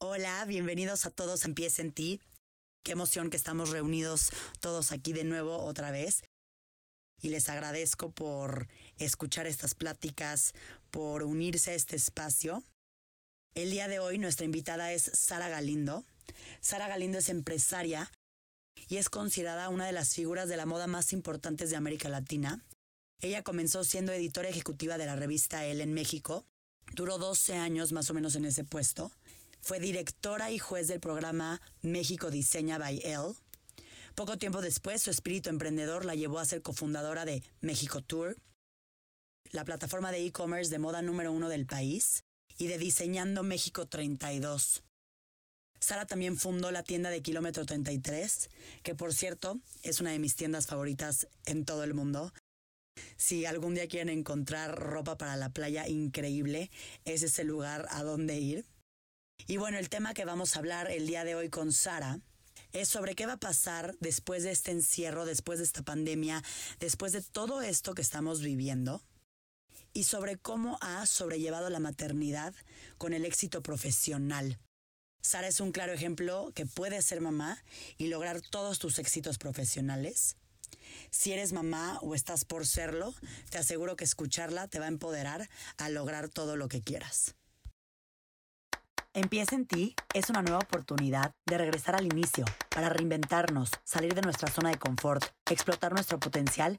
Hola, bienvenidos a todos Empieza en ti. Qué emoción que estamos reunidos todos aquí de nuevo otra vez. Y les agradezco por escuchar estas pláticas, por unirse a este espacio. El día de hoy nuestra invitada es Sara Galindo. Sara Galindo es empresaria y es considerada una de las figuras de la moda más importantes de América Latina. Ella comenzó siendo editora ejecutiva de la revista Elle en México. Duró 12 años más o menos en ese puesto fue directora y juez del programa México Diseña by Elle. Poco tiempo después, su espíritu emprendedor la llevó a ser cofundadora de México Tour, la plataforma de e-commerce de moda número uno del país, y de Diseñando México 32. Sara también fundó la tienda de Kilómetro 33, que por cierto es una de mis tiendas favoritas en todo el mundo. Si algún día quieren encontrar ropa para la playa increíble, es el lugar a donde ir. Y bueno, el tema que vamos a hablar el día de hoy con Sara es sobre qué va a pasar después de este encierro, después de esta pandemia, después de todo esto que estamos viviendo y sobre cómo ha sobrellevado la maternidad con el éxito profesional. Sara es un claro ejemplo que puedes ser mamá y lograr todos tus éxitos profesionales. Si eres mamá o estás por serlo, te aseguro que escucharla te va a empoderar a lograr todo lo que quieras. Empieza en ti es una nueva oportunidad de regresar al inicio, para reinventarnos, salir de nuestra zona de confort, explotar nuestro potencial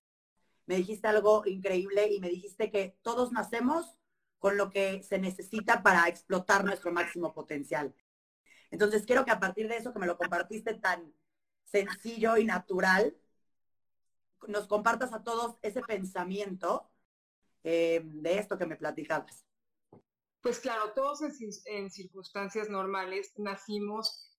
me dijiste algo increíble y me dijiste que todos nacemos con lo que se necesita para explotar nuestro máximo potencial. Entonces quiero que a partir de eso que me lo compartiste tan sencillo y natural, nos compartas a todos ese pensamiento eh, de esto que me platicabas. Pues claro, todos en, en circunstancias normales nacimos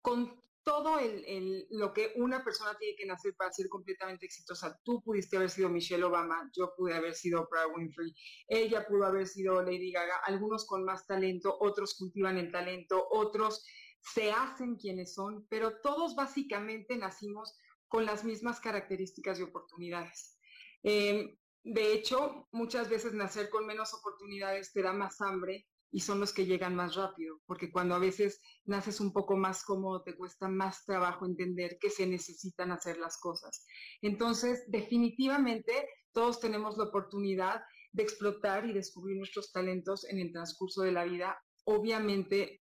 con todo el, lo que una persona tiene que nacer para ser completamente exitosa. Tú pudiste haber sido Michelle Obama, yo pude haber sido Oprah Winfrey, ella pudo haber sido Lady Gaga, algunos con más talento, otros cultivan el talento, otros se hacen quienes son, pero todos básicamente nacimos con las mismas características y oportunidades. Em, de hecho, muchas veces nacer con menos oportunidades te da más hambre y son los que llegan más rápido, porque cuando a veces naces un poco más cómodo, te cuesta más trabajo entender que se necesitan hacer las cosas. Entonces, definitivamente, todos tenemos la oportunidad de explotar y descubrir nuestros talentos en el transcurso de la vida. Obviamente,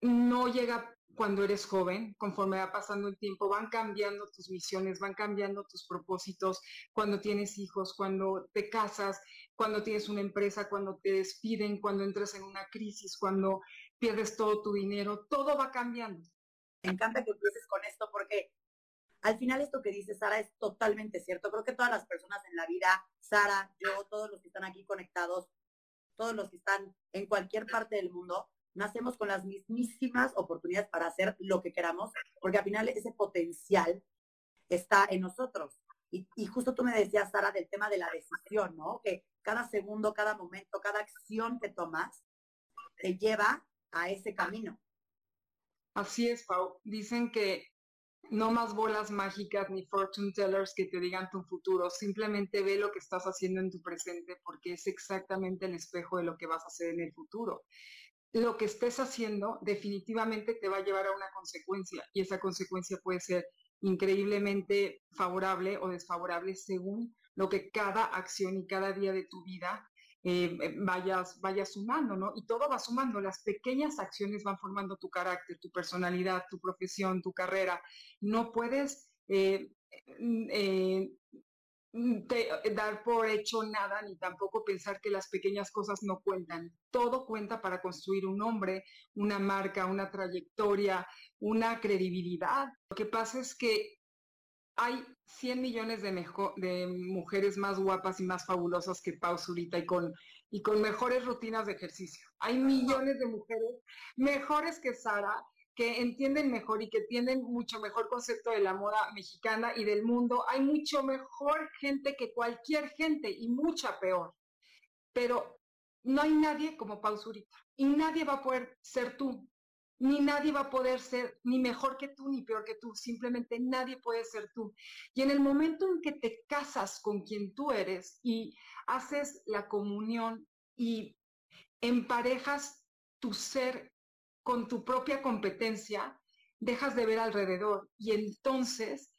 no llega cuando eres joven, conforme va pasando el tiempo, van cambiando tus misiones, van cambiando tus propósitos, cuando tienes hijos, cuando te casas, cuando tienes una empresa, cuando te despiden, cuando entras en una crisis, cuando pierdes todo tu dinero, todo va cambiando. Me encanta que empieces con esto porque al final esto que dice Sara es totalmente cierto. Creo que todas las personas en la vida, Sara, yo, todos los que están aquí conectados, todos los que están en cualquier parte del mundo, nacemos con las mismísimas oportunidades para hacer lo que queramos, porque al final ese potencial está en nosotros. Y, y, justo tú me decías, Sara, del tema de la decisión, ¿no? Que cada segundo, cada momento, cada acción que tomas te lleva a ese camino. Así es, Pau. Dicen que no más bolas mágicas ni fortune tellers que te digan tu futuro. Simplemente ve lo que estás haciendo en tu presente porque es exactamente el espejo de lo que vas a hacer en el futuro. Lo que estés haciendo definitivamente te va a llevar a una consecuencia y esa consecuencia puede ser increíblemente favorable o desfavorable según lo que cada acción y cada día de tu vida eh, eh, vayas, vayas sumando, ¿no? Y todo va sumando, las pequeñas acciones van formando tu carácter, tu personalidad, tu profesión, tu carrera. No puedes eh, dar por hecho nada, ni tampoco pensar que las pequeñas cosas no cuentan. Todo cuenta para construir un hombre, una marca, una trayectoria, una credibilidad. Lo que pasa es que hay 100 millones de, de mujeres más guapas y más fabulosas que Pau Zurita y con y con mejores rutinas de ejercicio. Hay millones de mujeres mejores que Sara que entienden mejor y que tienen mucho mejor concepto de la moda mexicana y del mundo. Hay mucho mejor gente que cualquier gente y mucha peor. Pero no hay nadie como Pausurita y nadie va a poder ser tú, ni nadie va a poder ser ni mejor que tú ni peor que tú, simplemente nadie puede ser tú. Y en el momento en que te casas con quien tú eres y haces la comunión y emparejas tu ser con tu propia competencia, dejas de ver alrededor y entonces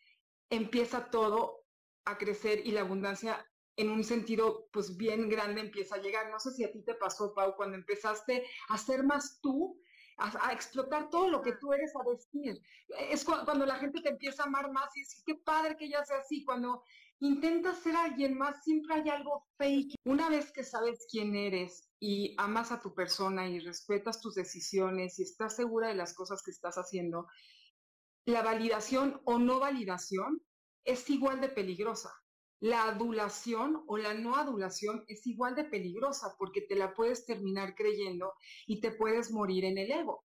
empieza todo a crecer y la abundancia en un sentido pues bien grande empieza a llegar. No sé si a ti te pasó, Pau, cuando empezaste a ser más tú, a, explotar todo lo que tú eres a decir. Es cuando, la gente te empieza a amar más y decir, qué padre que ella sea así. Cuando intentas ser alguien más, siempre hay algo fake. Una vez que sabes quién eres y amas a tu persona y respetas tus decisiones y estás segura de las cosas que estás haciendo, la validación o no validación es igual de peligrosa. La adulación o la no adulación es igual de peligrosa porque te la puedes terminar creyendo y te puedes morir en el ego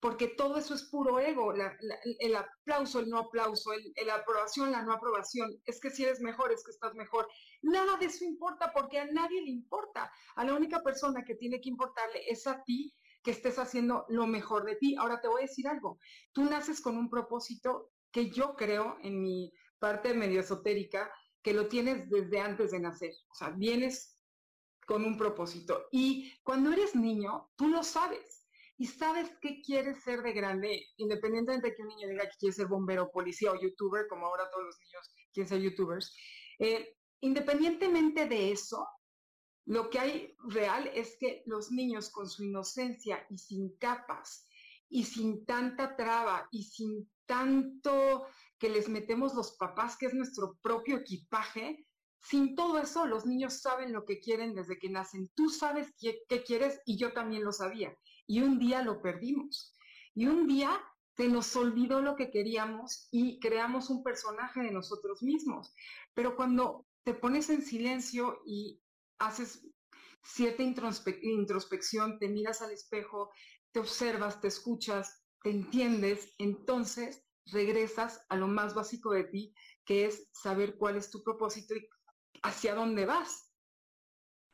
porque todo eso es puro ego, el aplauso, el no aplauso, la aprobación, la no aprobación, es que si eres mejor, es que estás mejor. Nada de eso importa porque a nadie le importa. A la única persona que tiene que importarle es a ti que estés haciendo lo mejor de ti. Ahora te voy a decir algo, tú naces con un propósito que yo creo en mi parte medio esotérica, que lo tienes desde antes de nacer. O sea, vienes con un propósito. Y cuando eres niño, tú lo sabes y sabes qué quieres ser de grande, independientemente de que un niño diga que quiere ser bombero, policía o youtuber, como ahora todos los niños quieren ser youtubers, eh, independientemente de eso, lo que hay real es que los niños con su inocencia y sin capas y sin tanta traba y sin tanto que les metemos los papás, que es nuestro propio equipaje, sin todo eso, los niños saben lo que quieren desde que nacen. Tú sabes qué, qué quieres y yo también lo sabía y un día lo perdimos. Y un día se nos olvidó lo que queríamos y creamos un personaje de nosotros mismos. Pero cuando te pones en silencio y haces cierta introspección, te miras al espejo, te observas, te escuchas, te entiendes, entonces regresas a lo más básico de ti, que es saber cuál es tu propósito y hacia dónde vas.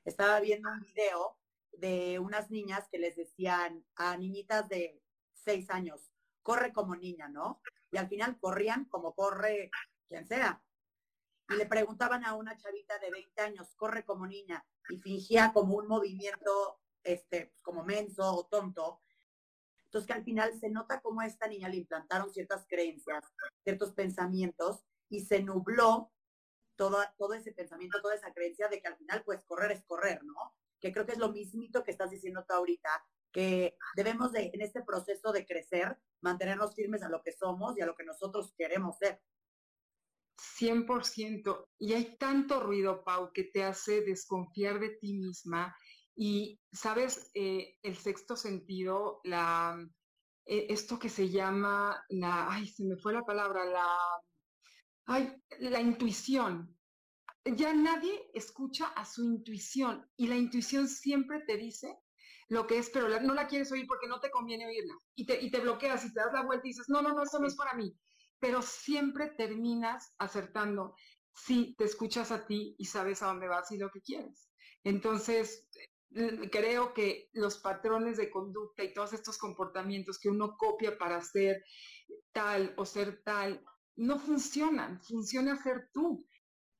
Estaba viendo un video de unas niñas que les decían a niñitas de seis años, corre como niña, ¿no? Y al final corrían como corre quien sea. Y le preguntaban a una chavita de 20 años, corre como niña, y fingía como un movimiento, este, como menso o tonto. Entonces que al final se nota como a esta niña le implantaron ciertas creencias, ciertos pensamientos, y se nubló todo, todo ese pensamiento, toda esa creencia de que al final, pues, correr es correr, ¿no? Que creo que es lo mismito que estás diciendo tú ahorita, que debemos de, en este proceso de crecer, mantenernos firmes a lo que somos y a lo que nosotros queremos ser. 100%. Y hay tanto ruido, Pau, que te hace desconfiar de ti misma. Y, ¿sabes? Eh, el sexto sentido, la, eh, esto que se llama la, ay, se me fue la palabra, la, ay, la intuición ya nadie escucha a su intuición y la intuición siempre te dice lo que es, pero no la quieres oír porque no te conviene oírla y te, y te bloqueas y te das la vuelta y dices, no, no, no, eso no es para mí, pero siempre terminas acertando si te escuchas a ti y sabes a dónde vas y lo que quieres. Entonces, eh, creo que los patrones de conducta y todos estos comportamientos que uno copia para ser tal o ser tal, no funcionan, funciona ser tú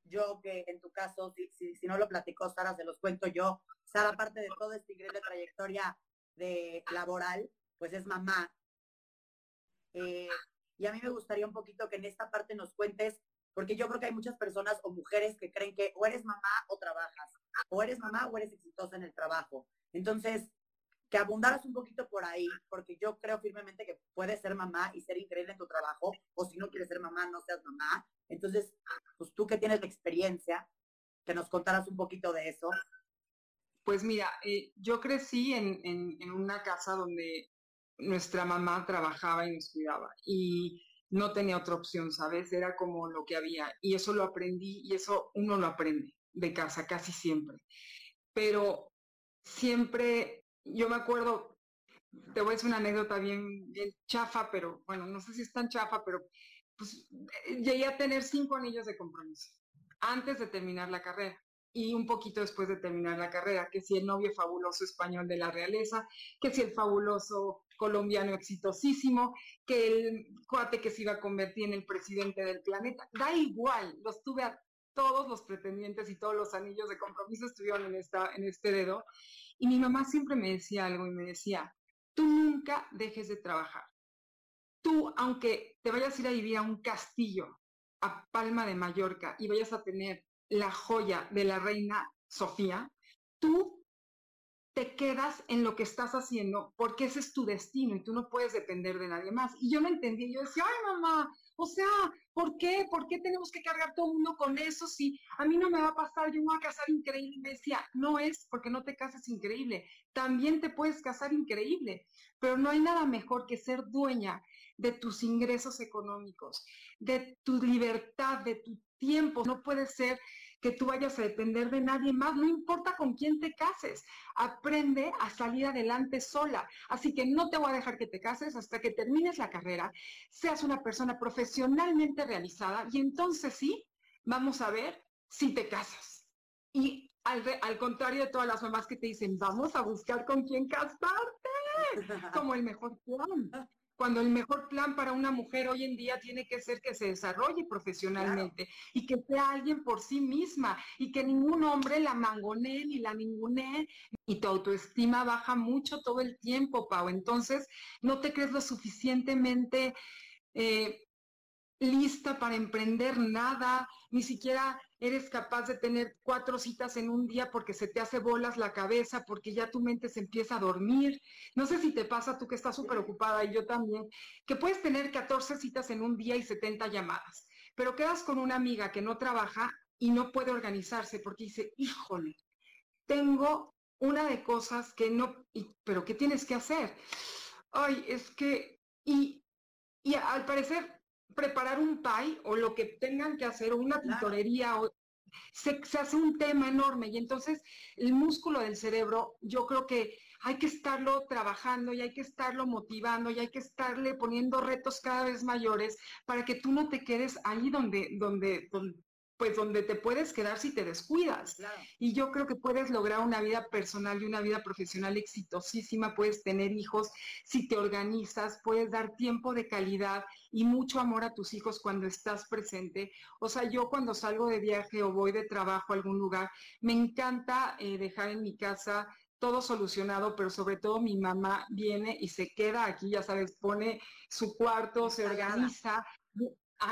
yo que en tu caso, si, si, no lo platicó Sara, se los cuento yo. Sara, aparte de toda esta increíble trayectoria de laboral, pues es mamá. Eh, y a mí me gustaría un poquito que en esta parte nos cuentes, porque yo creo que hay muchas personas o mujeres que creen que o eres mamá o trabajas, o eres mamá o eres exitosa en el trabajo. Entonces, que abundaras un poquito por ahí, porque yo creo firmemente que puedes ser mamá y ser increíble en tu trabajo, o si no quieres ser mamá, no seas mamá. Entonces, pues tú que tienes la experiencia, que nos contaras un poquito de eso. Pues mira, eh, yo crecí en, en, una casa donde nuestra mamá trabajaba y nos cuidaba y no tenía otra opción, ¿sabes? Era como lo que había y eso lo aprendí y eso uno lo aprende de casa casi siempre. Pero siempre, yo me acuerdo, te voy a decir una anécdota bien, bien chafa, pero bueno, no sé si es tan chafa, pero pues llegué a tener cinco anillos de compromiso antes de terminar la carrera y un poquito después de terminar la carrera, que si el novio fabuloso español de la realeza, que si el fabuloso colombiano exitosísimo, que el cuate que se iba a convertir en el presidente del planeta, da igual, los tuve a todos los pretendientes y todos los anillos de compromiso estuvieron en, esta, en este dedo. Y mi mamá siempre me decía algo y me decía, tú nunca dejes de trabajar. Tú, aunque te vayas a ir a vivir a un castillo, a Palma de Mallorca, y vayas a tener la joya de la reina Sofía, tú te quedas en lo que estás haciendo porque ese es tu destino y tú no puedes depender de nadie más. Y yo no entendí, yo decía, ay mamá, o sea, ¿por qué? ¿Por qué tenemos que cargar todo el mundo con eso? Si a mí no me va a pasar, yo me voy a casar increíble. Me decía, no es porque no te cases increíble, también te puedes casar increíble, pero no hay nada mejor que ser dueña de tus ingresos económicos, de tu libertad, de tu tiempo. No puede ser que tú vayas a depender de nadie más, no importa con quién te cases, aprende a salir adelante sola. Así que no te voy a dejar que te cases hasta que termines la carrera, seas una persona profesionalmente realizada y entonces sí, vamos a ver si te casas. Y al, contrario de todas las mamás que te dicen, vamos a buscar con quién casarte, como el mejor plan cuando el mejor plan para una mujer hoy en día tiene que ser que se desarrolle profesionalmente y que sea alguien por sí misma y que ningún hombre la mangonee ni la ningunee y tu autoestima baja mucho todo el tiempo, Pau. Entonces, no te crees lo suficientemente eh, lista para emprender nada, ni siquiera eres capaz de tener cuatro citas en un día porque se te hace bolas la cabeza, porque ya tu mente se empieza a dormir. No sé si te pasa tú que estás súper ocupada y yo también, que puedes tener 14 citas en un día y 70 llamadas, pero quedas con una amiga que no trabaja y no puede organizarse porque dice, híjole, tengo una de cosas que no, pero ¿qué tienes que hacer? Ay, es que, y, y al parecer preparar un pie o lo que tengan que hacer, o una tintorería, o, se, hace un tema enorme. Y entonces el músculo del cerebro, yo creo que hay que estarlo trabajando y hay que estarlo motivando y hay que estarle poniendo retos cada vez mayores para que tú no te quedes ahí donde, donde, donde pues donde te puedes quedar si te descuidas. Y yo creo que puedes lograr una vida personal y una vida profesional exitosísima, puedes tener hijos si te organizas, puedes dar tiempo de calidad y mucho amor a tus hijos cuando estás presente. O sea, yo cuando salgo de viaje o voy de trabajo a algún lugar, me encanta eh, dejar en mi casa todo solucionado, pero sobre todo mi mamá viene y se queda aquí, ya sabes, pone su cuarto, se organiza,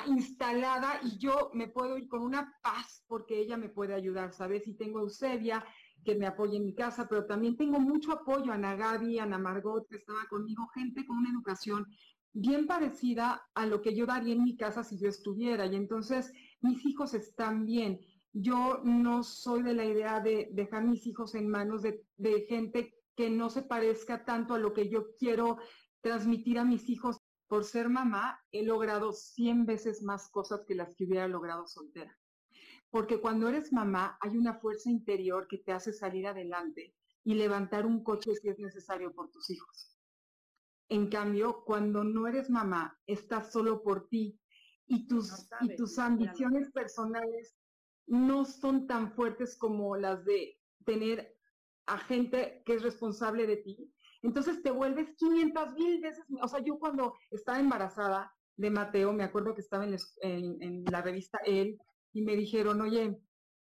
instalada y yo me puedo ir con una paz porque ella me puede ayudar, ¿sabes? Y tengo Eusebia que me apoya en mi casa, pero también tengo mucho apoyo, a Ana Gaby, Ana Margot, que estaba conmigo, gente con una educación bien parecida a lo que yo daría en mi casa si yo estuviera. Y entonces mis hijos están bien. Yo no soy de la idea de dejar mis hijos en manos de gente que no se parezca tanto a lo que yo quiero transmitir a mis hijos por ser mamá, he logrado 100 veces más cosas que las que hubiera logrado soltera. Porque cuando eres mamá, hay una fuerza interior que te hace salir adelante y levantar un coche si es necesario por tus hijos. En cambio, cuando no eres mamá, estás solo por ti y tus, y tus ambiciones personales no son tan fuertes como las de tener a gente que es responsable de ti entonces te vuelves 500 mil veces, o sea, yo cuando estaba embarazada de Mateo, me acuerdo que estaba en, la revista Él y me dijeron, oye,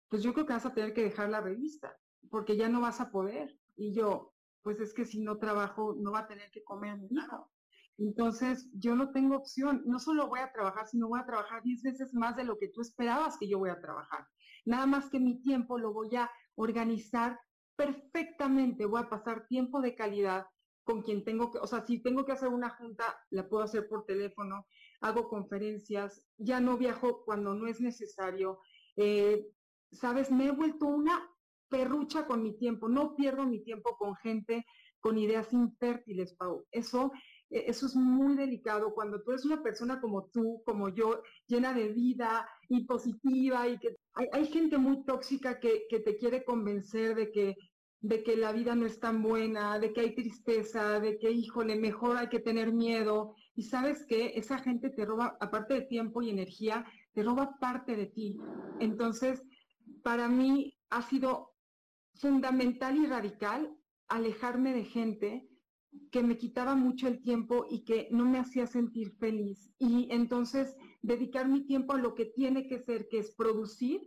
pues yo creo que vas a tener que dejar la revista porque ya no vas a poder. Y yo, pues es que si no trabajo, no va a tener que comer mi hijo. Entonces, yo no tengo opción. No solo voy a trabajar, sino voy a trabajar 10 veces más de lo que tú esperabas que yo voy a trabajar. Nada más que mi tiempo lo voy a organizar perfectamente, voy a pasar tiempo de calidad con quien tengo que, o sea, si tengo que hacer una junta, la puedo hacer por teléfono, hago conferencias, ya no viajo cuando no es necesario. Eh, Sabes, me he vuelto una perrucha con mi tiempo, no pierdo mi tiempo con gente con ideas infértiles, Pau. Eso, e, eso es muy delicado cuando tú eres una persona como tú, como yo, llena de vida y positiva y que hay, hay gente muy tóxica que, que te quiere convencer de que de que la vida no es tan buena, de que hay tristeza, de que, híjole, mejor hay que tener miedo. Y sabes que esa gente te roba, aparte de tiempo y energía, te roba parte de ti. Entonces, para mí ha sido fundamental y radical alejarme de gente que me quitaba mucho el tiempo y que no me hacía sentir feliz. Y entonces dedicar mi tiempo a lo que tiene que ser, que es producir,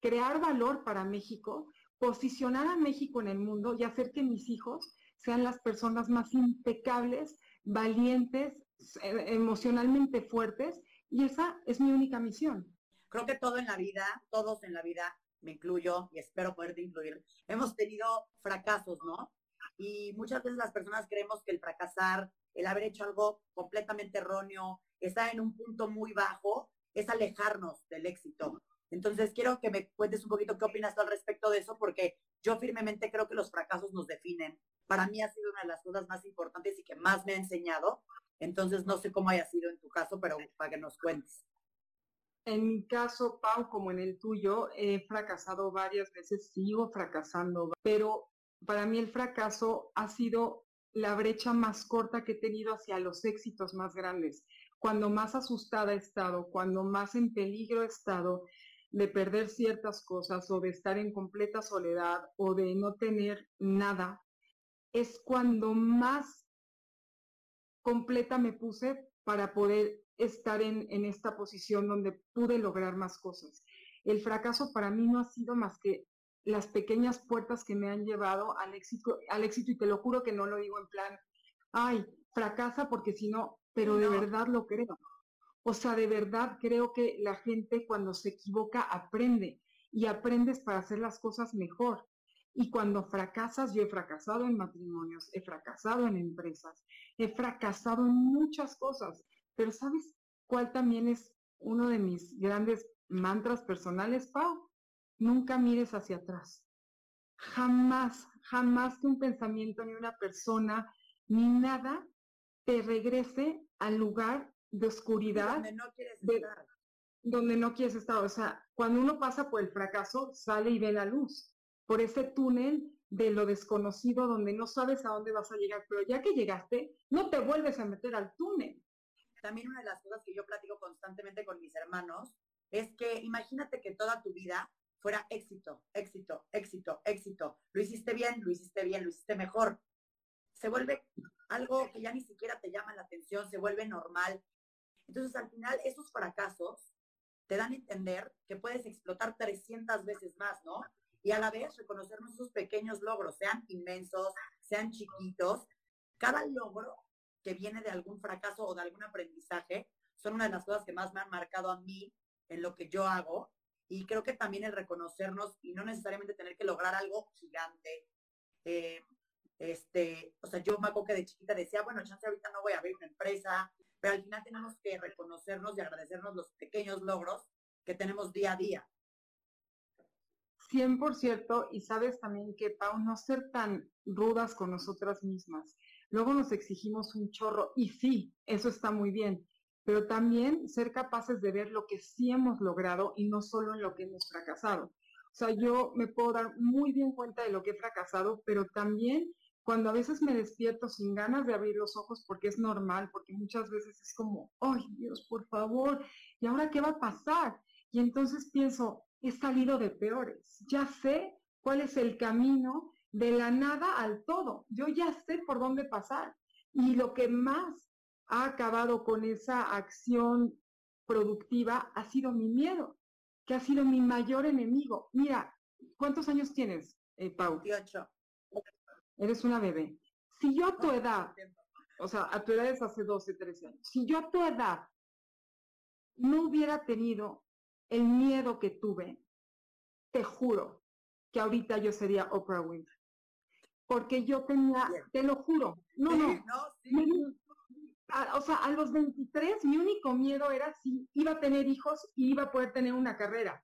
crear valor para México, posicionar a México en el mundo y hacer que mis hijos sean las personas más impecables, valientes, eh, emocionalmente fuertes. Y esa es mi única misión. Creo que todo en la vida, todos en la vida, me incluyo y espero poderte incluir, hemos tenido fracasos, ¿no? Y muchas veces las personas creemos que el fracasar, el haber hecho algo completamente erróneo, estar en un punto muy bajo, es alejarnos del éxito. Entonces, quiero que me cuentes un poquito qué opinas al respecto de eso, porque yo firmemente creo que los fracasos nos definen. Para mí ha sido una de las cosas más importantes y que más me ha enseñado. Entonces, no sé cómo haya sido en tu caso, pero para que nos cuentes. En mi caso, Pau, como en el tuyo, he fracasado varias veces, sigo fracasando, pero para mí el fracaso ha sido la brecha más corta que he tenido hacia los éxitos más grandes. Cuando más asustada he estado, cuando más en peligro he estado de perder ciertas cosas o de estar en completa soledad o de no tener nada, es cuando más completa me puse para poder estar en, en esta posición donde pude lograr más cosas. El fracaso para mí no ha sido más que las pequeñas puertas que me han llevado al éxito, al éxito y te lo juro que no lo digo en plan, ay, fracasa porque si no, pero de verdad lo creo. O sea, de verdad creo que la gente cuando se equivoca aprende y aprendes para hacer las cosas mejor. Y cuando fracasas, yo he fracasado en matrimonios, he fracasado en empresas, he fracasado en muchas cosas, pero ¿sabes cuál también es uno de mis grandes mantras personales, Pau? nunca mires hacia atrás. Jamás, jamás que un pensamiento, ni una persona, ni nada te regrese al lugar de oscuridad. Donde no quieres estar. Donde no quieres estar. O sea, cuando uno pasa por el fracaso, sale y ve la luz. Por ese túnel de lo desconocido donde no sabes a dónde vas a llegar, pero ya que llegaste, no te vuelves a meter al túnel. También una de las cosas que yo platico constantemente con mis hermanos es que imagínate que toda tu vida fuera éxito, éxito, éxito, éxito. Lo hiciste bien, lo hiciste bien, lo hiciste mejor. Se vuelve algo que ya ni siquiera te llama la atención, se vuelve normal. Entonces, al final, esos fracasos te dan a entender que puedes explotar 300 veces más, ¿no? Y a la vez reconocer nuestros pequeños logros, sean inmensos, sean chiquitos. Cada logro que viene de algún fracaso o de algún aprendizaje son una de las cosas que más me han marcado a mí en lo que yo hago y creo que también el reconocernos y no necesariamente tener que lograr algo gigante. Eh, este, o sea, yo me acuerdo que de chiquita decía, bueno, chance ahorita no voy a abrir una empresa, pero al final tenemos que reconocernos y agradecernos los pequeños logros que tenemos día a día. 100%, y sabes también que, Pau, no ser tan rudas con nosotras mismas. Luego nos exigimos un chorro, y sí, eso está muy bien, pero también ser capaces de ver lo que sí hemos logrado y no solo en lo que hemos fracasado. O sea, yo me puedo dar muy bien cuenta de lo que he fracasado, pero también cuando a veces me despierto sin ganas de abrir los ojos, porque es normal, porque muchas veces es como, ay Dios, por favor, ¿y ahora qué va a pasar? Y entonces pienso, he salido de peores, ya sé cuál es el camino de la nada al todo, yo ya sé por dónde pasar. Y lo que más ha acabado con esa acción productiva ha sido mi miedo, que ha sido mi mayor enemigo. Mira, ¿cuántos años tienes, eh, Pau? 18. Eres una bebé. Si yo a tu edad, o sea, a tu edad es hace 12, 13 años, si yo a tu edad no hubiera tenido el miedo que tuve, te juro que ahorita yo sería Oprah Winfrey. Porque yo tenía, te lo juro, no, no, no o sea, a los 23 mi único miedo era si iba a tener hijos y iba a poder tener una carrera.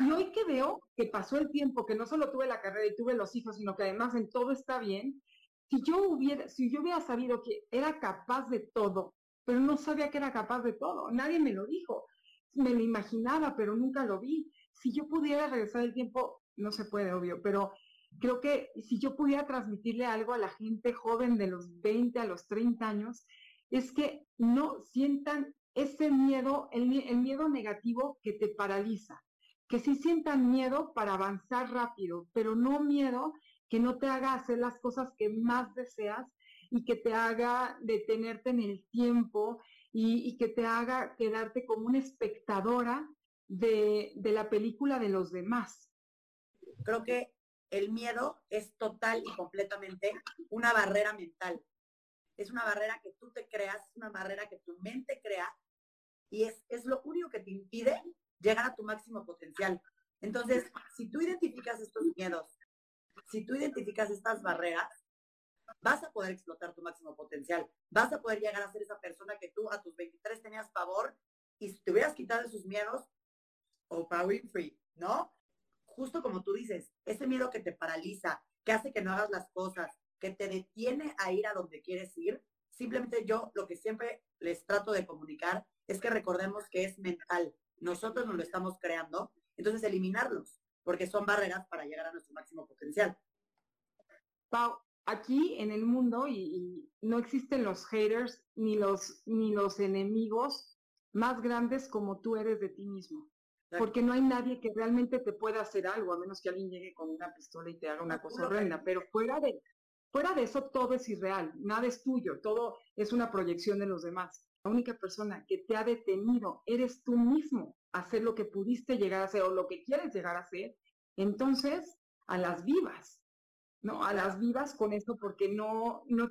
Y hoy que veo que pasó el tiempo, que no solo tuve la carrera y tuve los hijos, sino que además en todo está bien, si yo hubiera, si yo hubiera sabido que era capaz de todo, pero no sabía que era capaz de todo, nadie me lo dijo, me lo imaginaba, pero nunca lo vi. Si yo pudiera regresar el tiempo, no se puede, obvio, pero creo que si yo pudiera transmitirle algo a la gente joven de los 20 a los 30 años, es que no sientan ese miedo, el, miedo negativo que te paraliza, que sí sientan miedo para avanzar rápido, pero no miedo que no te haga hacer las cosas que más deseas y que te haga detenerte en el tiempo y, que te haga quedarte como una espectadora de, de la película de los demás. Creo que el miedo es total y completamente una barrera mental. Es una barrera que tú te creas, es una barrera que tu mente crea y es, es lo único que te impide llegar a tu máximo potencial. Entonces, si tú identificas estos miedos, si tú identificas estas barreras, vas a poder explotar tu máximo potencial. Vas a poder llegar a ser esa persona que tú a tus 23 tenías favor y si te hubieras quitado esos miedos, Oprah Winfrey, ¿no? Justo como tú dices, ese miedo que te paraliza, que hace que no hagas las cosas, que te detiene a ir a donde quieres ir, simplemente yo lo que siempre les trato de comunicar es que recordemos que es mental. Nosotros nos lo estamos creando, entonces eliminarlos, porque son barreras para llegar a nuestro máximo potencial. Pau, aquí en el mundo y, no existen los haters ni los, ni los enemigos más grandes como tú eres de ti mismo. Porque no hay nadie que realmente te pueda hacer algo, a menos que alguien llegue con una pistola y te haga una cosa horrenda. Pero fuera de, fuera de eso, todo es irreal, nada es tuyo, todo es una proyección de los demás. La única persona que te ha detenido eres tú mismo a hacer lo que pudiste llegar a hacer o lo que quieres llegar a hacer. Entonces, a las vivas, ¿no? A las vivas con eso porque no, no,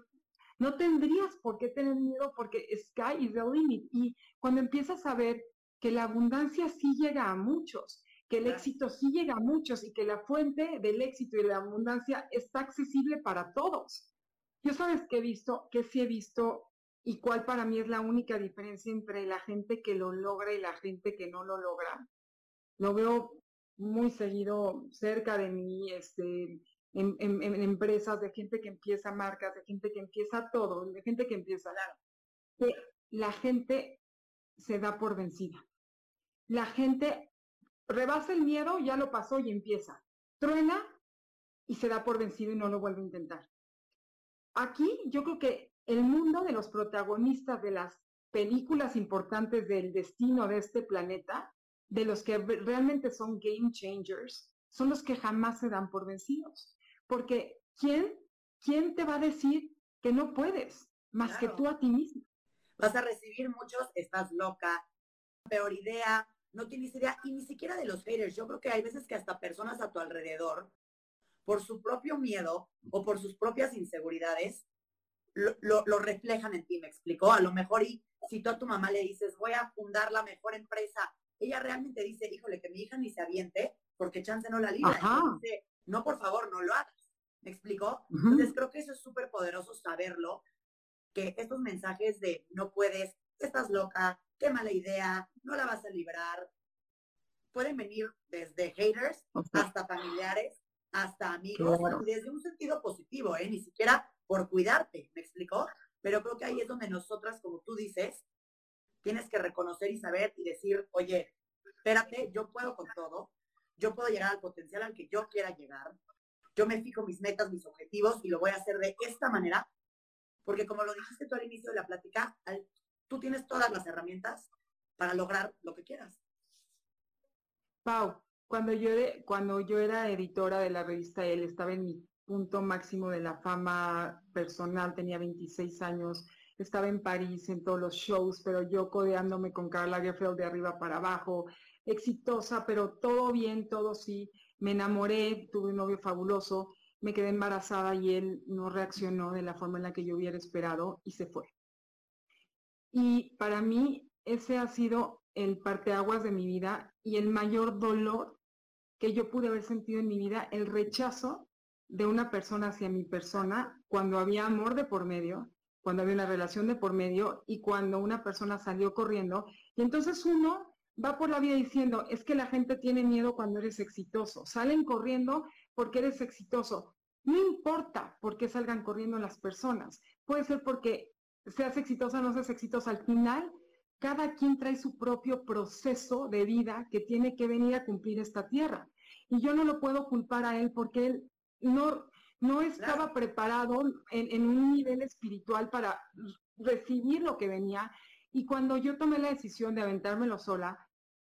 no tendrías por qué tener miedo porque sky is the limit. Y cuando empiezas a ver que la abundancia sí llega a muchos, que el éxito sí llega a muchos y que la fuente del éxito y de la abundancia está accesible para todos. Yo sabes que he visto, que sí he visto y cuál para mí es la única diferencia entre la gente que lo logra y la gente que no lo logra. Lo veo muy seguido cerca de mí, este, en, empresas, de gente que empieza marcas, de gente que empieza todo, de gente que empieza, que la gente se da por vencida. La gente rebasa el miedo, ya lo pasó y empieza. Truena y se da por vencido y no lo vuelve a intentar. Aquí yo creo que el mundo de los protagonistas de las películas importantes del destino de este planeta, de los que realmente son game changers, son los que jamás se dan por vencidos. Porque ¿quién, quién te va a decir que no puedes más que tú a ti mismo? Vas a recibir muchos, estás loca, peor idea, no tienes idea, y ni siquiera de los haters. Yo creo que hay veces que hasta personas a tu alrededor, por su propio miedo o por sus propias inseguridades, lo, lo, reflejan en ti, me explicó. A lo mejor, y si tú a tu mamá le dices, voy a fundar la mejor empresa, ella realmente dice, híjole, que mi hija ni se aviente, porque chance no la libra. no, por favor, no lo hagas. ¿Me explicó? Entonces creo que eso es súper poderoso saberlo, que estos mensajes de no puedes, estás loca, qué mala idea, no la vas a librar, pueden venir desde haters hasta familiares, hasta amigos, desde un sentido positivo, ¿eh? Ni siquiera por cuidarte, ¿me explicó? Pero creo que ahí es donde nosotras, como tú dices, tienes que reconocer y saber y decir, oye, espérate, yo puedo con todo, yo puedo llegar al potencial al que yo quiera llegar, yo me fijo mis metas, mis objetivos y lo voy a hacer de esta manera, porque como lo dijiste tú al inicio de la plática, tú tienes todas las herramientas para lograr lo que quieras. Pau, cuando yo, cuando yo era editora de la revista Él, estaba en mi punto máximo de la fama personal, tenía 26 años, estaba en París en todos los shows, pero yo codeándome con Carla Gefeld de arriba para abajo, exitosa, pero todo bien, todo sí. Me enamoré, tuve un novio fabuloso, me quedé embarazada y él no reaccionó de la forma en la que yo hubiera esperado y se fue. Y para mí ese ha sido el parteaguas de mi vida y el mayor dolor que yo pude haber sentido en mi vida, el rechazo de una persona hacia mi persona cuando había amor de por medio, cuando había una relación de por medio y cuando una persona salió corriendo. Y entonces uno va por la vida diciendo, es que la gente tiene miedo cuando eres exitoso. Salen corriendo porque eres exitoso. No importa por qué salgan corriendo las personas. Puede ser porque seas exitosa o no seas exitosa. Al final, cada quien trae su propio proceso de vida que tiene que venir a cumplir esta tierra. Y yo no lo puedo culpar a él porque él no, no estaba preparado en, en, un nivel espiritual para recibir lo que venía. Y cuando yo tomé la decisión de aventármelo sola,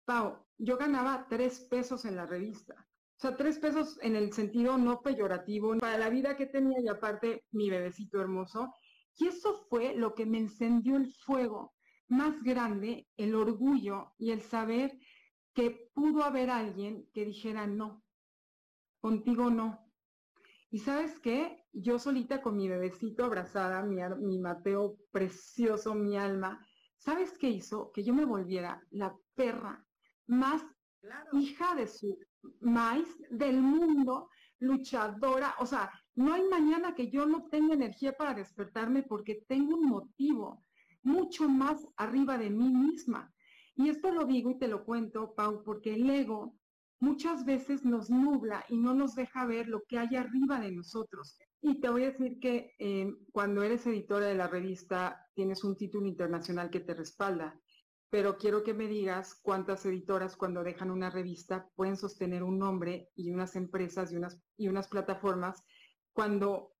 Pau, yo ganaba tres pesos en la revista. O sea, tres pesos en el sentido no peyorativo, para la vida que tenía y aparte mi bebecito hermoso. Y eso fue lo que me encendió el fuego más grande, el orgullo y el saber que pudo haber alguien que dijera no, contigo no. Y sabes qué, yo solita con mi bebecito abrazada, mi, mi Mateo precioso, mi alma, ¿sabes qué hizo? Que yo me volviera la perra más hija de su maíz del mundo, luchadora, o sea, no hay mañana que yo no tenga energía para despertarme porque tengo un motivo mucho más arriba de mí misma. Y esto lo digo y te lo cuento, Pau, porque el ego muchas veces nos nubla y no nos deja ver lo que hay arriba de nosotros. Y te voy a decir que eh, cuando eres editora de la revista tienes un título internacional que te respalda, pero quiero que me digas cuántas editoras cuando dejan una revista pueden sostener un nombre y unas empresas y unas, y unas plataformas cuando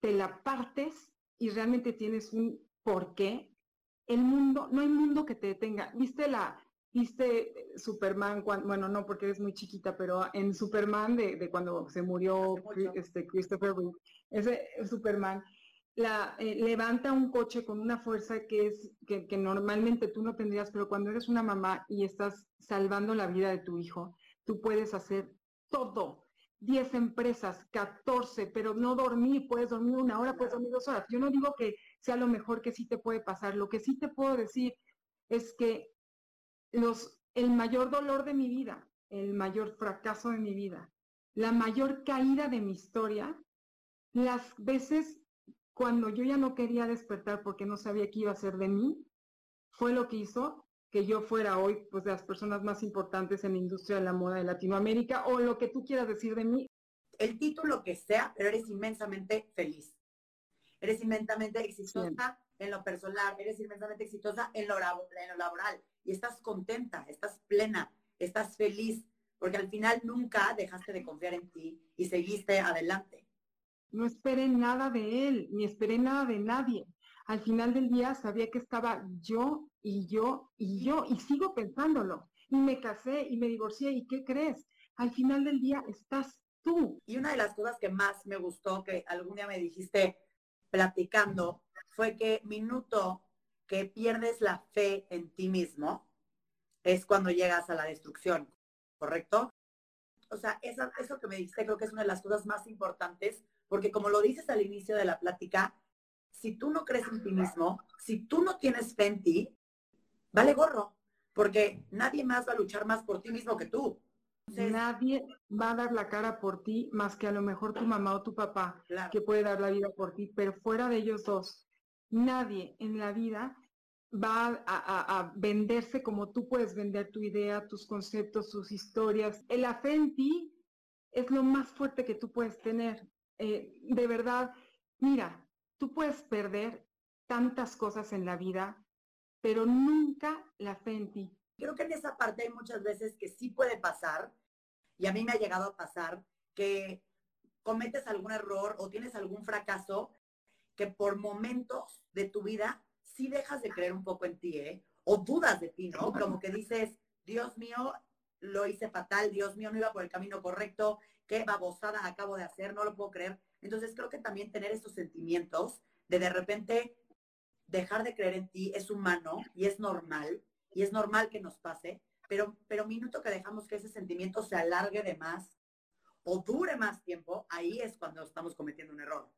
te la partes y realmente tienes un porqué. El mundo, no hay mundo que te detenga. ¿Viste la, viste Superman, bueno, no porque eres muy chiquita, pero en Superman de, cuando se murió, este, Christopher Reeve, ese Superman, la, eh, levanta un coche con una fuerza que es que, que, normalmente tú no tendrías, pero cuando eres una mamá y estás salvando la vida de tu hijo, tú puedes hacer todo. 10 empresas, 14, pero no dormir, puedes dormir una hora, puedes dormir dos horas. Yo no digo que sea lo mejor que sí te puede pasar, lo que sí te puedo decir es que los, el mayor dolor de mi vida, el mayor fracaso de mi vida, la mayor caída de mi historia, las veces cuando yo ya no quería despertar porque no sabía qué iba a ser de mí, fue lo que hizo que yo fuera hoy pues de las personas más importantes en la industria de la moda de Latinoamérica o lo que tú quieras decir de mí. El título que sea, pero eres inmensamente feliz. Eres inmensamente exitosa en lo personal, eres inmensamente exitosa en lo, en lo laboral y estás contenta, estás plena, estás feliz, porque al final nunca dejaste de confiar en ti y seguiste adelante. No esperé nada de él, ni esperé nada de nadie. Al final del día sabía que estaba yo y yo y yo y sigo pensándolo. Y me casé y me divorcié y ¿qué crees? Al final del día estás tú. Y una de las cosas que más me gustó que algún día me dijiste platicando fue que minuto que pierdes la fe en ti mismo es cuando llegas a la destrucción, ¿correcto? O sea, eso, eso que me dijiste creo que es una de las cosas más importantes porque como lo dices al inicio de la plática, si tú no crees en ti mismo, si tú no tienes fe en ti, vale gorro, porque nadie más va a luchar más por ti mismo que tú. nadie va a dar la cara por ti más que a lo mejor tu mamá o tu papá, que puede dar la vida por ti, pero fuera de ellos dos, nadie en la vida va a, venderse como tú puedes vender tu idea, tus conceptos, tus historias. La fe en ti es lo más fuerte que tú puedes tener. Eh, de verdad, mira, tú puedes perder tantas cosas en la vida, pero nunca la fe en ti. Creo que en esa parte hay muchas veces que sí puede pasar, y a mí me ha llegado a pasar, que cometes algún error o tienes algún fracaso que por momentos de tu vida sí dejas de creer un poco en ti, ¿eh? O dudas de ti, ¿no? Como que dices, Dios mío, lo hice fatal, Dios mío, no iba por el camino correcto, qué babosada acabo de hacer, no lo puedo creer. Entonces creo que también tener esos sentimientos de de repente dejar de creer en ti es humano y es normal, y es normal que nos pase, pero, pero minuto que dejamos que ese sentimiento se alargue de más o dure más tiempo, ahí es cuando estamos cometiendo un error.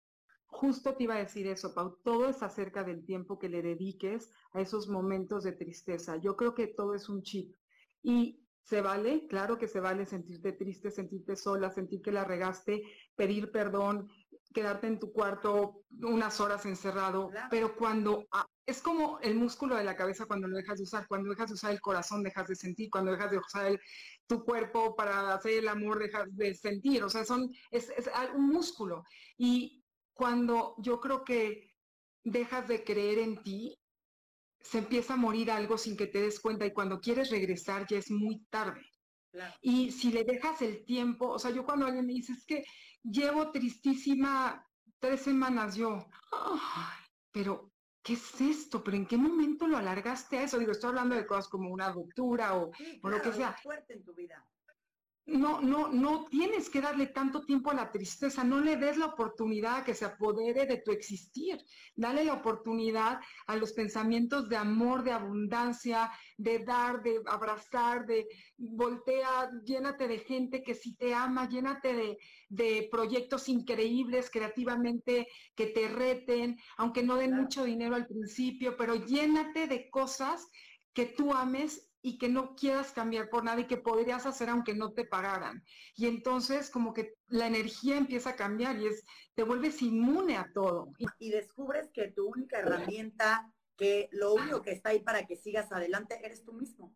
Justo te iba a decir eso, Pau. Todo es acerca del tiempo que le dediques a esos momentos de tristeza. Yo creo que todo es un chip. Y se vale, claro que se vale sentirte triste, sentirte sola, sentir que la regaste, pedir perdón, quedarte en tu cuarto unas horas encerrado, pero cuando ah, es como el músculo de la cabeza cuando lo dejas de usar, cuando dejas de usar el corazón dejas de sentir, cuando dejas de usar tu cuerpo para hacer el amor dejas de sentir, o sea, son, es, es un músculo. Y cuando yo creo que dejas de creer en ti, se empieza a morir algo sin que te des cuenta y cuando quieres regresar ya es muy tarde. Y si le dejas el tiempo, o sea, yo cuando alguien me dice, es que llevo tristísima tres semanas, yo, pero ¿qué es esto? ¿Pero en qué momento lo alargaste a eso? Digo, estoy hablando de cosas como una ruptura o, o lo que sea. fuerte en tu vida no, no, no tienes que darle tanto tiempo a la tristeza, no le des la oportunidad a que se apodere de tu existir, dale la oportunidad a los pensamientos de amor, de abundancia, de dar, de abrazar, de voltea, llénate de gente que sí te ama, llénate de, de proyectos increíbles creativamente que te reten, aunque no den mucho dinero al principio, pero llénate de cosas que tú ames y que no quieras cambiar por nada y que podrías hacer aunque no te pagaran. Y entonces como que la energía empieza a cambiar y es, te vuelves inmune a todo. Y descubres que tu única herramienta, que lo único que está ahí para que sigas adelante, eres tú mismo.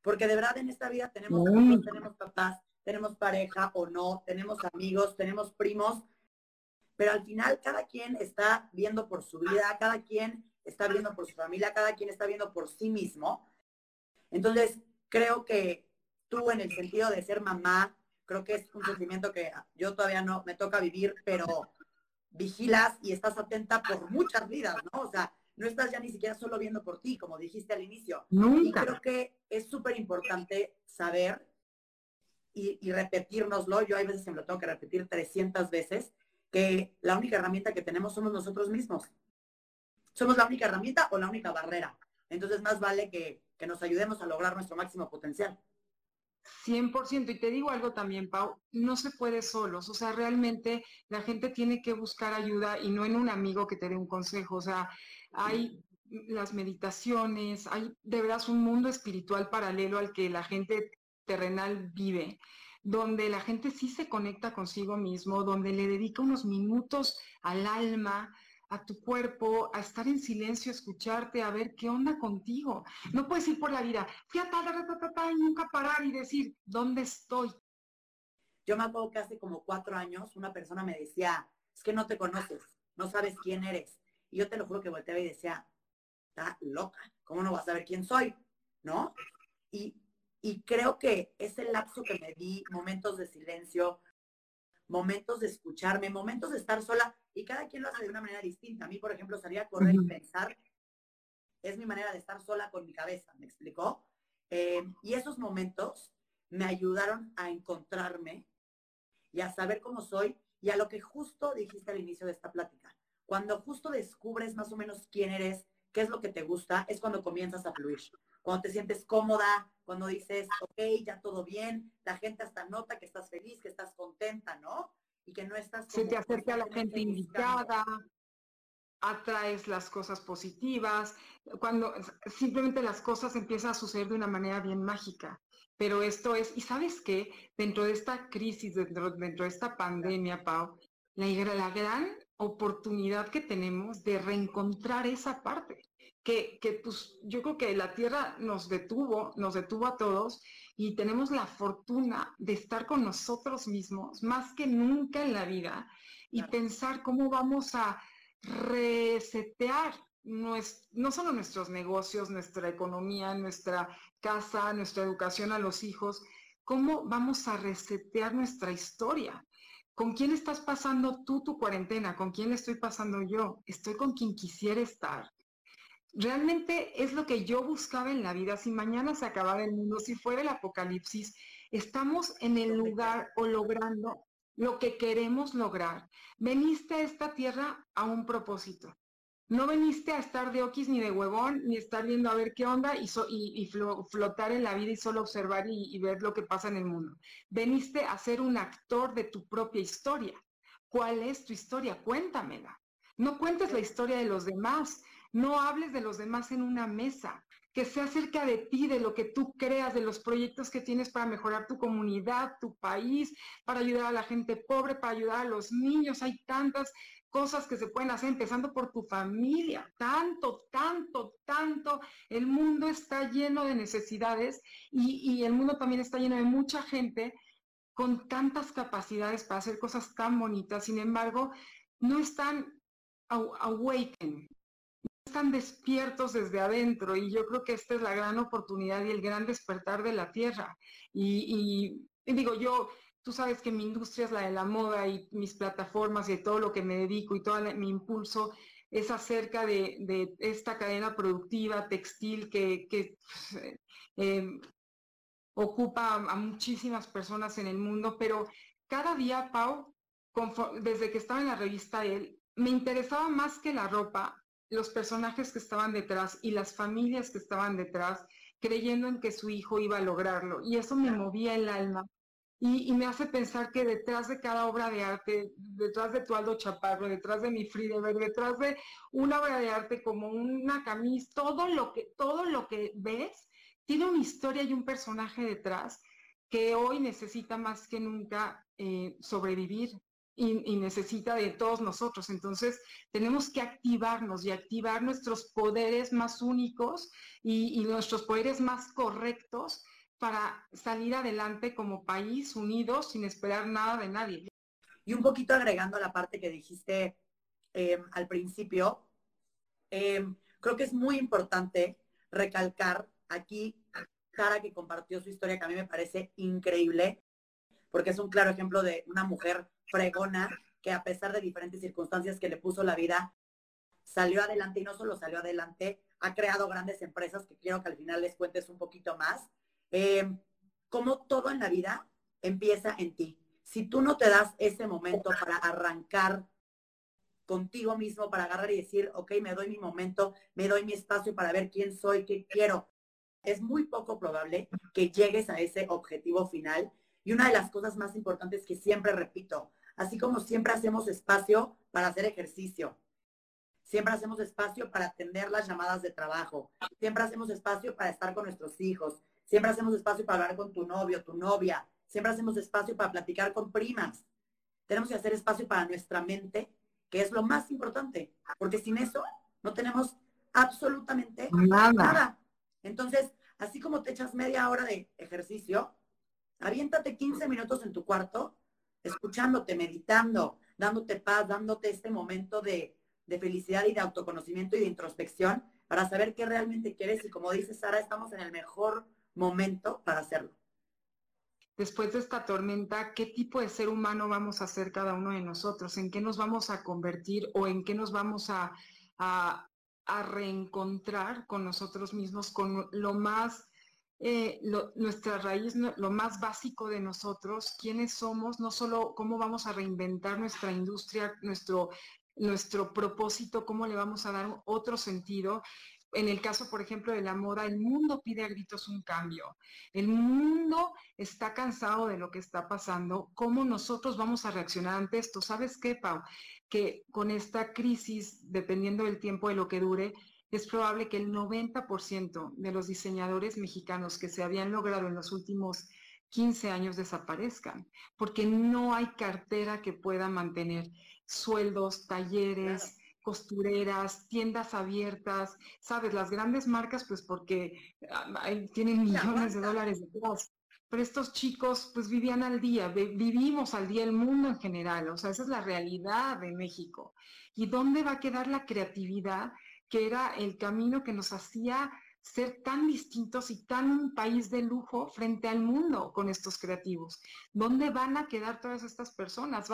Porque de verdad en esta vida tenemos amigos, tenemos papás, tenemos pareja o no, tenemos amigos, tenemos primos, pero al final cada quien está viendo por su vida, cada quien está viendo por su familia, cada quien está viendo por sí mismo entonces, creo que tú en el sentido de ser mamá, creo que es un sentimiento que yo todavía no me toca vivir, pero vigilas y estás atenta por muchas vidas, ¿no? O sea, no estás ya ni siquiera solo viendo por ti, como dijiste al inicio. Nunca. Y creo que es súper importante saber y, y, repetirnoslo. Yo hay veces que me lo tengo que repetir 300 veces, que la única herramienta que tenemos somos nosotros mismos. Somos la única herramienta o la única barrera. Entonces, más vale que que nos ayudemos a lograr nuestro máximo potencial. 100%. Y te digo algo también, Pau, no se puede solos. O sea, realmente la gente tiene que buscar ayuda y no en un amigo que te dé un consejo. O sea, hay las meditaciones, hay de verdad un mundo espiritual paralelo al que la gente terrenal vive, donde la gente sí se conecta consigo mismo, donde le dedica unos minutos al alma, a tu cuerpo, a estar en silencio, a escucharte, a ver qué onda contigo. No puedes ir por la vida, fui a tal, y nunca parar y decir, ¿dónde estoy? Yo me acuerdo que hace como cuatro años una persona me decía, es que no te conoces, no sabes quién eres. Y yo te lo juro que volteaba y decía, está loca, ¿cómo no vas a saber quién soy? ¿No? Y, y creo que ese lapso que me di, momentos de silencio, momentos de escucharme, momentos de estar sola, y cada quien lo hace de una manera distinta. A mí, por ejemplo, salir a correr y pensar es mi manera de estar sola con mi cabeza, ¿me explicó? Eh, y esos momentos me ayudaron a encontrarme y a saber cómo soy y a lo que justo dijiste al inicio de esta plática. Cuando justo descubres más o menos quién eres, qué es lo que te gusta, es cuando comienzas a fluir. Cuando te sientes cómoda, cuando dices, ok, ya todo bien, la gente hasta nota que estás feliz, que estás contenta, ¿no? y que no estás... Se te acerca a la gente indicada, atraes las cosas positivas, cuando simplemente las cosas empiezan a suceder de una manera bien mágica. Pero esto es, y sabes qué, dentro de esta crisis, dentro, dentro de esta pandemia, Pau, la, la gran oportunidad que tenemos de reencontrar esa parte, que, que pues yo creo que la Tierra nos detuvo, nos detuvo a todos y tenemos la fortuna de estar con nosotros mismos más que nunca en la vida y pensar cómo vamos a resetear no solo nuestros negocios, nuestra economía, nuestra casa, nuestra educación a los hijos, cómo vamos a resetear nuestra historia. ¿Con quién estás pasando tú tu cuarentena? ¿Con quién estoy pasando yo? Estoy con quien quisiera estar realmente es lo que yo buscaba en la vida. Si mañana se acabara el mundo, si fuera el apocalipsis, estamos en el lugar o logrando lo que queremos lograr. Veniste a esta tierra a un propósito. No veniste a estar de oquis ni de huevón, ni estar viendo a ver qué onda y, flotar en la vida y solo observar y, y ver lo que pasa en el mundo. Veniste a ser un actor de tu propia historia. ¿Cuál es tu historia? Cuéntamela. No cuentes la historia de los demás. No hables de los demás en una mesa, que sea acerca de ti, de lo que tú creas, de los proyectos que tienes para mejorar tu comunidad, tu país, para ayudar a la gente pobre, para ayudar a los niños. Hay tantas cosas que se pueden hacer, empezando por tu familia. Tanto, tanto, tanto. El mundo está lleno de necesidades y, y el mundo también está lleno de mucha gente con tantas capacidades para hacer cosas tan bonitas. Sin embargo, no están awaken, despiertos desde adentro y yo creo que esta es la gran oportunidad y el gran despertar de la tierra. Y, digo, yo, tú sabes que mi industria es la de la moda y mis plataformas y todo lo que me dedico y todo mi impulso es acerca de, esta cadena productiva textil que, eh, ocupa a, muchísimas personas en el mundo, pero cada día, Pau, desde que estaba en la revista él, me interesaba más que la ropa, los personajes que estaban detrás y las familias que estaban detrás, creyendo en que su hijo iba a lograrlo. Y eso me movía el alma. Y, me hace pensar que detrás de cada obra de arte, detrás de tu Aldo Chaparro, detrás de mi Friedeberg, detrás de una obra de arte como una camisa, todo lo que, todo lo que ves tiene una historia y un personaje detrás que hoy necesita más que nunca eh, sobrevivir y, necesita de todos nosotros. Entonces, tenemos que activarnos y activar nuestros poderes más únicos y nuestros poderes más correctos para salir adelante como país unidos sin esperar nada de nadie. Y un poquito agregando la parte que dijiste em, al principio, em, creo que es muy importante recalcar aquí Cara que compartió su historia que a mí me parece increíble, porque es un claro ejemplo de una mujer fregona que a pesar de diferentes circunstancias que le puso la vida, salió adelante y no solo salió adelante, ha creado grandes empresas que quiero que al final les cuentes un poquito más eh, como todo en la vida empieza en ti. Si tú no te das ese momento para arrancar contigo mismo, para agarrar y decir, ok, me doy mi momento, me doy mi espacio para ver quién soy, qué quiero, es muy poco probable que llegues a ese objetivo final. Y una de las cosas más importantes que siempre repito, así como siempre hacemos espacio para hacer ejercicio, siempre hacemos espacio para atender las llamadas de trabajo, siempre hacemos espacio para estar con nuestros hijos, Siempre hacemos espacio para hablar con tu novio, tu novia. Siempre hacemos espacio para platicar con primas. Tenemos que hacer espacio para nuestra mente, que es lo más importante, porque sin eso no tenemos absolutamente nada. Entonces, así como te echas media hora de ejercicio, aviéntate 15 minutos en tu cuarto, escuchándote, meditando, dándote paz, dándote este momento de, felicidad y de autoconocimiento y de introspección para saber qué realmente quieres. Y como dice Sara, estamos en el mejor momento para hacerlo. Después de esta tormenta, ¿qué tipo de ser humano vamos a ser cada uno de nosotros? ¿En qué nos vamos a convertir o en qué nos vamos a, a, reencontrar con nosotros mismos, con lo más, eh, nuestra raíz, lo más básico de nosotros, quiénes somos, no solo cómo vamos a reinventar nuestra industria, nuestro, nuestro propósito, cómo le vamos a dar otro sentido en el caso, por ejemplo, de la moda, el mundo pide a gritos un cambio. El mundo está cansado de lo que está pasando. ¿Cómo nosotros vamos a reaccionar ante esto? ¿Sabes qué, Pau? Que con esta crisis, dependiendo del tiempo de lo que dure, es probable que el 90% de los diseñadores mexicanos que se habían logrado en los últimos 15 años desaparezcan, porque no hay cartera que pueda mantener sueldos, talleres, costureras, tiendas abiertas, sabes, las grandes marcas, pues porque ah, tienen millones de dólares detrás. Pero estos chicos, pues vivían al día, vivimos al día el mundo en general, o sea, esa es la realidad de México. ¿Y dónde va a quedar la creatividad, que era el camino que nos hacía ser tan distintos y tan un país de lujo frente al mundo con estos creativos. ¿Dónde van a quedar todas estas personas?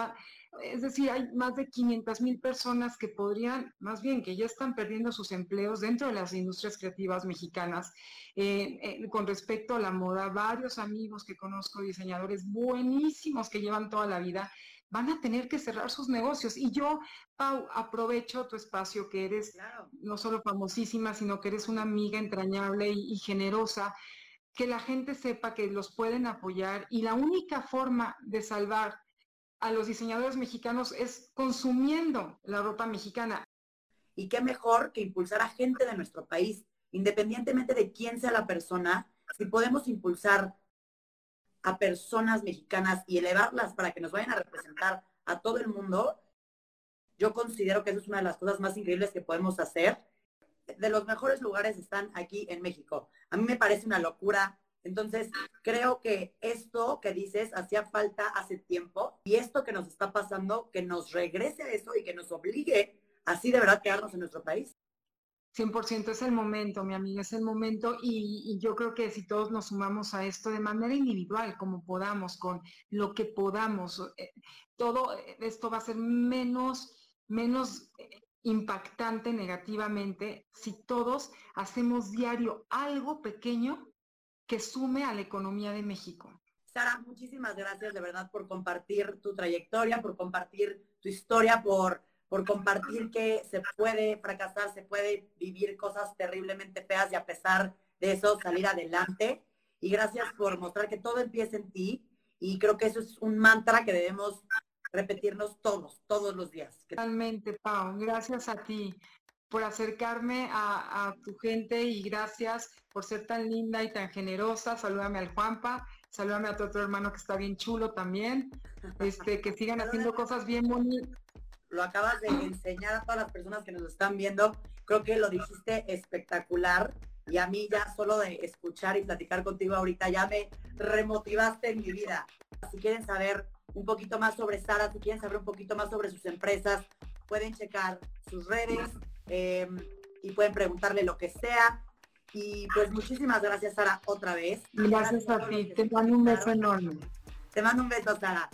es decir, hay más de 500 mil personas que podrían, más bien que ya están perdiendo sus empleos dentro de las industrias creativas mexicanas. Eh, eh, con respecto a la moda, varios amigos que conozco, diseñadores buenísimos que llevan toda la vida, van a tener que cerrar sus negocios. Y yo, Pau, aprovecho tu espacio, que eres no solo famosísima, sino que eres una amiga entrañable y, generosa, que la gente sepa que los pueden apoyar y la única forma de salvar a los diseñadores mexicanos es consumiendo la ropa mexicana. Y qué mejor que impulsar a gente de nuestro país, independientemente de quién sea la persona, si podemos impulsar a personas mexicanas y elevarlas para que nos vayan a representar a todo el mundo, yo considero que eso es una de las cosas más increíbles que podemos hacer. De los mejores lugares están aquí en México. A mí me parece una locura. Entonces, creo que esto que dices hacía falta hace tiempo y esto que nos está pasando, que nos regrese a eso y que nos obligue así de verdad quedarnos en nuestro país. 100% es el momento, mi amiga, es el momento y, yo creo que si todos nos sumamos a esto de manera individual, como podamos, con lo que podamos, eh, todo esto va a ser menos, menos eh, impactante negativamente si todos hacemos diario algo pequeño que sume a la economía de México. Sara, muchísimas gracias de verdad por compartir tu trayectoria, por compartir tu historia, por por compartir que se puede fracasar, se puede vivir cosas terriblemente feas y a pesar de eso salir adelante. Y gracias por mostrar que todo empieza en ti. Y creo que eso es un mantra que debemos repetirnos todos, todos los días. Totalmente, Pau. Gracias a ti por acercarme a, tu gente y gracias por ser tan linda y tan generosa. Salúdame al Juanpa, salúdame a tu otro hermano que está bien chulo también. Este, que sigan haciendo cosas bien bonitas lo acabas de enseñar a todas las personas que nos están viendo. Creo que lo dijiste espectacular y a mí ya solo de escuchar y platicar contigo ahorita ya me remotivaste en mi vida. Si quieren saber un poquito más sobre Sara, si quieren saber un poquito más sobre sus empresas, pueden checar sus redes em, y pueden preguntarle lo que sea. Y pues muchísimas gracias, Sara, otra vez. Gracias, a ti. Te mando un beso enorme. Te mando un beso, Sara.